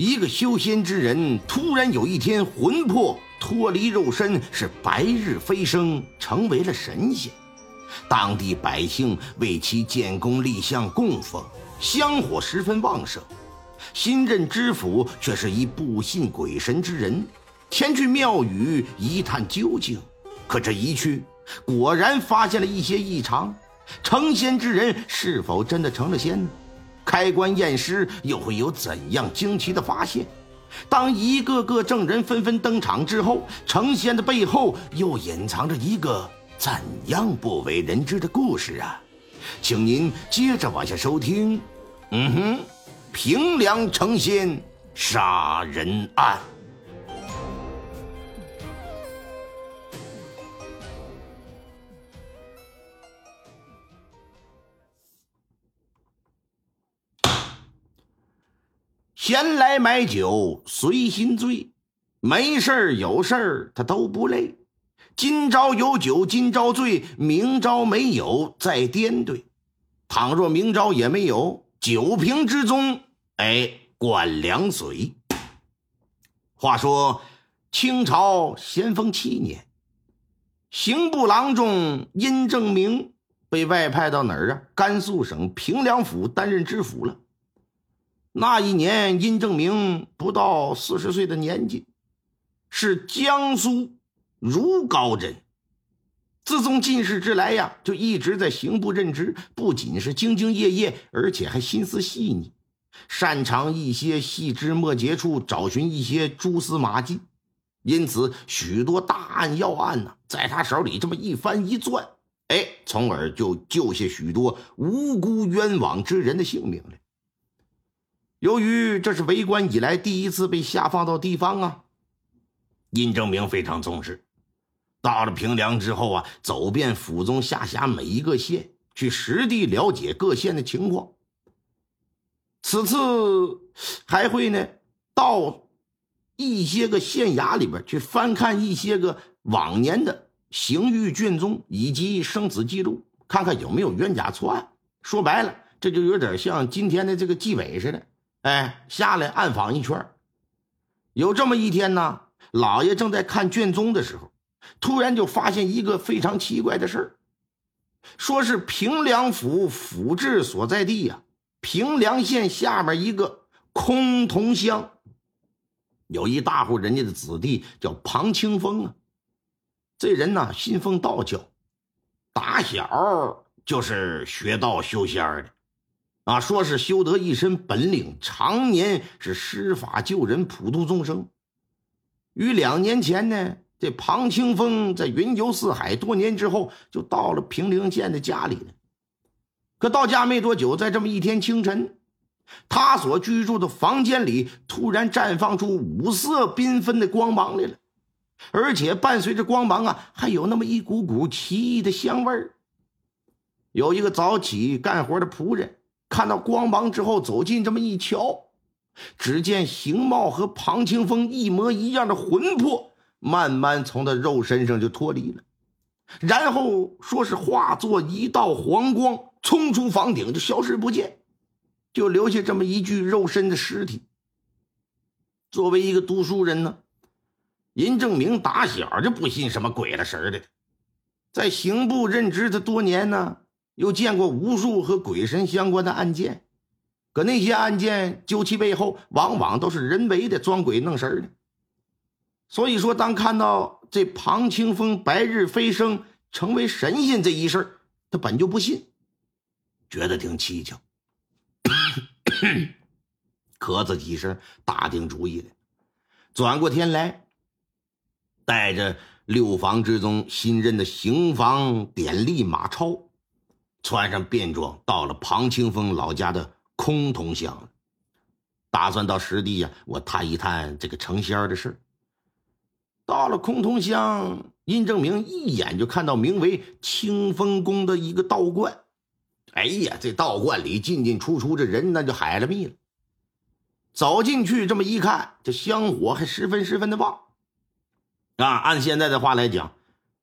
一个修仙之人突然有一天魂魄脱离肉身，是白日飞升，成为了神仙。当地百姓为其建功立像供奉，香火十分旺盛。新任知府却是一不信鬼神之人，前去庙宇一探究竟。可这一去，果然发现了一些异常。成仙之人是否真的成了仙呢？开棺验尸又会有怎样惊奇的发现？当一个个证人纷纷登场之后，成仙的背后又隐藏着一个怎样不为人知的故事啊？请您接着往下收听。嗯哼，平凉成仙杀人案。闲来买酒随心醉，没事儿有事儿他都不累。今朝有酒今朝醉，明朝没有再颠对。倘若明朝也没有酒瓶之中，哎，灌凉水。话说清朝咸丰七年，刑部郎中殷正明被外派到哪儿啊？甘肃省平凉府担任知府了。那一年，殷正明不到四十岁的年纪，是江苏如皋人。自从进士之来呀，就一直在刑部任职，不仅是兢兢业业，而且还心思细腻，擅长一些细枝末节处找寻一些蛛丝马迹。因此，许多大案要案呢，在他手里这么一翻一攥，哎，从而就救下许多无辜冤枉之人的性命来。由于这是为官以来第一次被下放到地方啊，殷正明非常重视。到了平凉之后啊，走遍府中下辖每一个县，去实地了解各县的情况。此次还会呢，到一些个县衙里边去翻看一些个往年的刑狱卷宗以及生死记录，看看有没有冤假错案。说白了，这就有点像今天的这个纪委似的。哎，下来暗访一圈有这么一天呢，老爷正在看卷宗的时候，突然就发现一个非常奇怪的事，说是平凉府府治所在地呀，平凉县下面一个崆峒乡，有一大户人家的子弟叫庞清风啊。这人呢，信奉道教，打小就是学道修仙的。啊，说是修得一身本领，常年是施法救人，普度众生。于两年前呢，这庞清风在云游四海多年之后，就到了平陵县的家里了。可到家没多久，在这么一天清晨，他所居住的房间里突然绽放出五色缤纷的光芒来了，而且伴随着光芒啊，还有那么一股股奇异的香味儿。有一个早起干活的仆人。看到光芒之后，走近这么一瞧，只见形貌和庞清风一模一样的魂魄，慢慢从他肉身上就脱离了，然后说是化作一道黄光，冲出房顶就消失不见，就留下这么一具肉身的尸体。作为一个读书人呢，尹正明打小就不信什么鬼了神的，在刑部任职的多年呢。又见过无数和鬼神相关的案件，可那些案件究其背后，往往都是人为的装鬼弄神的。所以说，当看到这庞清风白日飞升成为神仙这一事他本就不信，觉得挺蹊跷，咳嗽几声，打定主意了，转过天来，带着六房之中新任的刑房典吏马超。穿上便装，到了庞清风老家的崆峒乡。打算到实地呀，我探一探这个成仙的事到了空通乡，殷正明一眼就看到名为清风宫的一个道观。哎呀，这道观里进进出出，这人那就海了密了。走进去这么一看，这香火还十分十分的旺。啊，按现在的话来讲，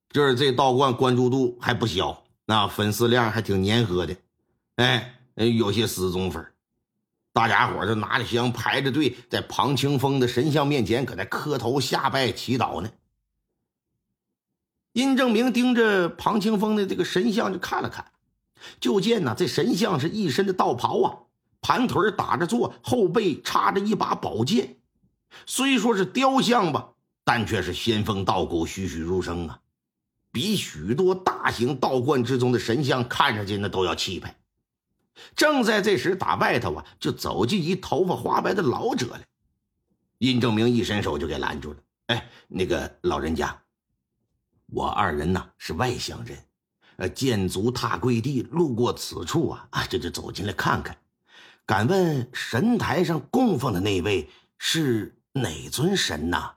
就是这道观关注度还不小，那粉丝量还挺粘合的。哎，有些死忠粉，大家伙就拿着香排着队，在庞清风的神像面前搁那磕头下拜祈祷呢。殷正明盯着庞清风的这个神像就看了看。就见呢，这神像是一身的道袍啊，盘腿打着坐，后背插着一把宝剑。虽说是雕像吧，但却是仙风道骨，栩栩如生啊，比许多大型道观之中的神像看上去那都要气派。正在这时，打外头啊，就走进一头发花白的老者来。殷正明一伸手就给拦住了：“哎，那个老人家，我二人呢是外乡人。”呃，建足踏贵地，路过此处啊啊，这就走进来看看。敢问神台上供奉的那位是哪尊神呐？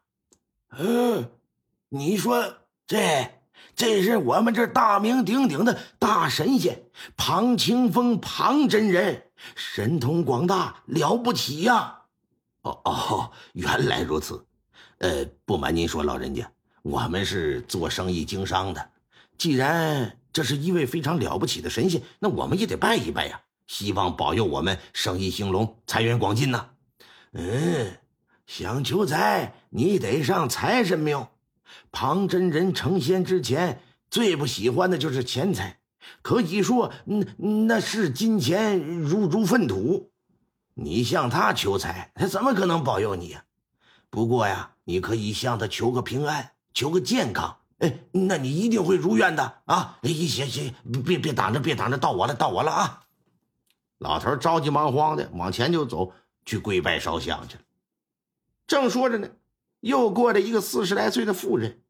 嗯，你说这这是我们这大名鼎鼎的大神仙庞清风庞真人，神通广大，了不起呀！哦哦，原来如此。呃，不瞒您说，老人家，我们是做生意经商的，既然。这是一位非常了不起的神仙，那我们也得拜一拜呀！希望保佑我们生意兴隆，财源广进呐。嗯，想求财，你得上财神庙。庞真人成仙之前，最不喜欢的就是钱财，可以说，那那是金钱如如粪土。你向他求财，他怎么可能保佑你呀？不过呀，你可以向他求个平安，求个健康。哎，那你一定会如愿的啊！哎，行行，别别挡着，别挡着，到我了，到我了啊！老头着急忙慌的往前就走去跪拜烧香去了。正说着呢，又过来一个四十来岁的妇人，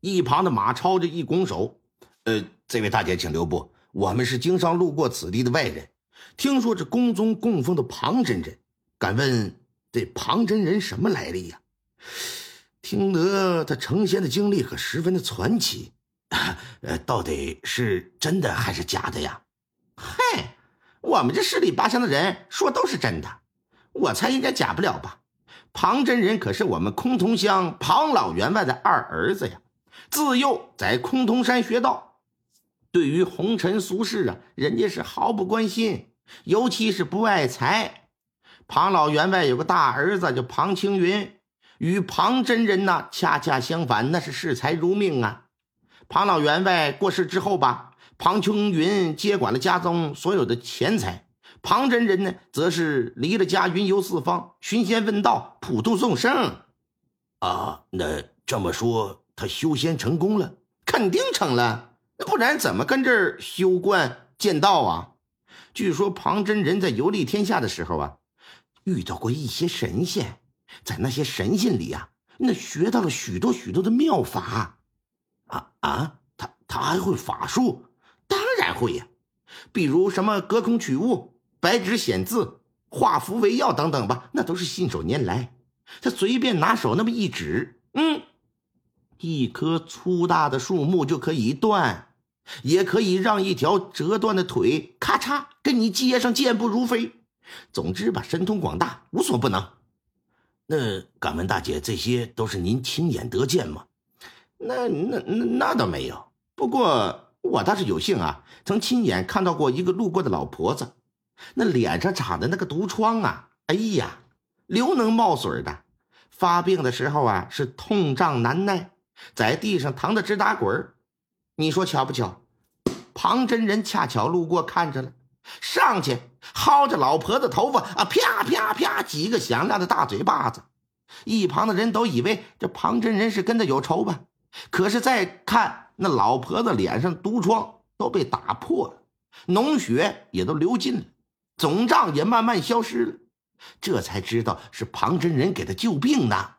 一旁的马超就一拱手：“呃，这位大姐，请留步，我们是经商路过此地的外人，听说这宫中供奉的庞真人，敢问这庞真人什么来历呀？”听得他成仙的经历可十分的传奇，呃，到底是真的还是假的呀？嗨，我们这十里八乡的人说都是真的，我猜应该假不了吧？庞真人可是我们崆峒乡庞老员外的二儿子呀，自幼在崆峒山学道，对于红尘俗世啊，人家是毫不关心，尤其是不爱财。庞老员外有个大儿子叫庞青云。与庞真人呢，恰恰相反，那是视财如命啊。庞老员外过世之后吧，庞青云接管了家中所有的钱财，庞真人呢，则是离了家，云游四方，寻仙问道，普度众生。啊，那这么说，他修仙成功了？肯定成了，不然怎么跟这儿修观见道啊？据说庞真人在游历天下的时候啊，遇到过一些神仙。在那些神仙里啊，那学到了许多许多的妙法，啊啊，他他还会法术？当然会呀，比如什么隔空取物、白纸显字、化符为药等等吧，那都是信手拈来。他随便拿手那么一指，嗯，一棵粗大的树木就可以断，也可以让一条折断的腿咔嚓跟你接上，健步如飞。总之吧，神通广大，无所不能。那敢问大姐，这些都是您亲眼得见吗？那那那那倒没有。不过我倒是有幸啊，曾亲眼看到过一个路过的老婆子，那脸上长的那个毒疮啊，哎呀，流脓冒水的，发病的时候啊是痛胀难耐，在地上疼得直打滚你说巧不巧？庞真人恰巧路过看着了。上去薅着老婆子头发啊，啪啪啪几个响亮的大嘴巴子，一旁的人都以为这庞真人是跟他有仇吧？可是再看那老婆子脸上毒疮都被打破了，脓血也都流尽了，肿胀也慢慢消失了，这才知道是庞真人给他救病呢。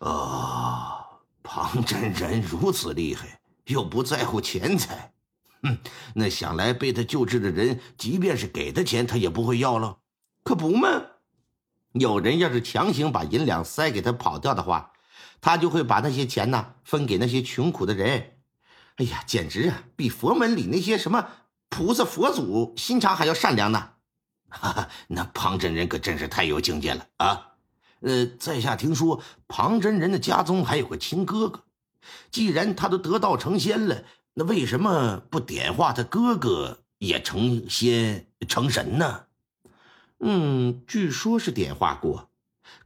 啊，庞真人如此厉害，又不在乎钱财。哼，那想来被他救治的人，即便是给他钱，他也不会要了。可不嘛，有人要是强行把银两塞给他跑掉的话，他就会把那些钱呢分给那些穷苦的人。哎呀，简直啊，比佛门里那些什么菩萨佛祖心肠还要善良呢！哈哈，那庞真人可真是太有境界了啊！呃，在下听说庞真人的家中还有个亲哥哥，既然他都得道成仙了，那为什么不点化他哥哥也成仙成神呢？嗯，据说是点化过，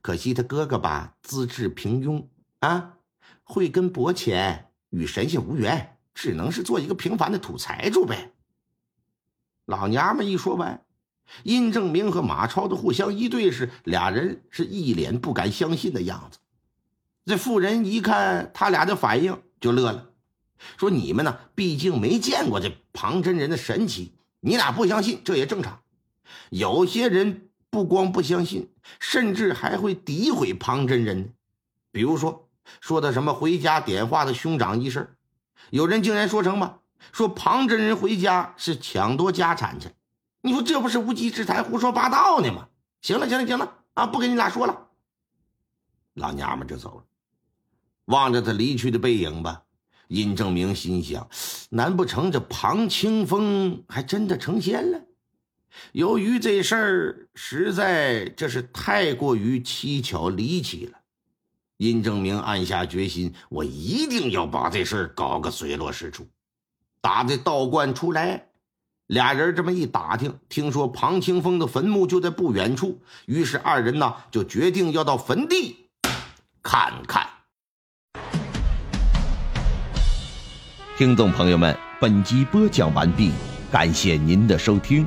可惜他哥哥吧资质平庸啊，慧根薄浅，与神仙无缘，只能是做一个平凡的土财主呗。老娘们一说完。殷正明和马超的互相一对视，俩人是一脸不敢相信的样子。这妇人一看他俩的反应，就乐了，说：“你们呢，毕竟没见过这庞真人的神奇，你俩不相信这也正常。有些人不光不相信，甚至还会诋毁庞真人。比如说，说的什么回家点化的兄长一事，有人竟然说成吧，说庞真人回家是抢夺家产去。”你说这不是无稽之谈、胡说八道呢吗？行了，行了，行了啊！不跟你俩说了。老娘们就走了，望着他离去的背影吧。殷正明心想：难不成这庞清风还真的成仙了？由于这事儿实在这是太过于蹊跷离奇了，殷正明暗下决心：我一定要把这事儿搞个水落石出。打这道观出来。俩人这么一打听，听说庞清风的坟墓就在不远处，于是二人呢就决定要到坟地看看。听众朋友们，本集播讲完毕，感谢您的收听。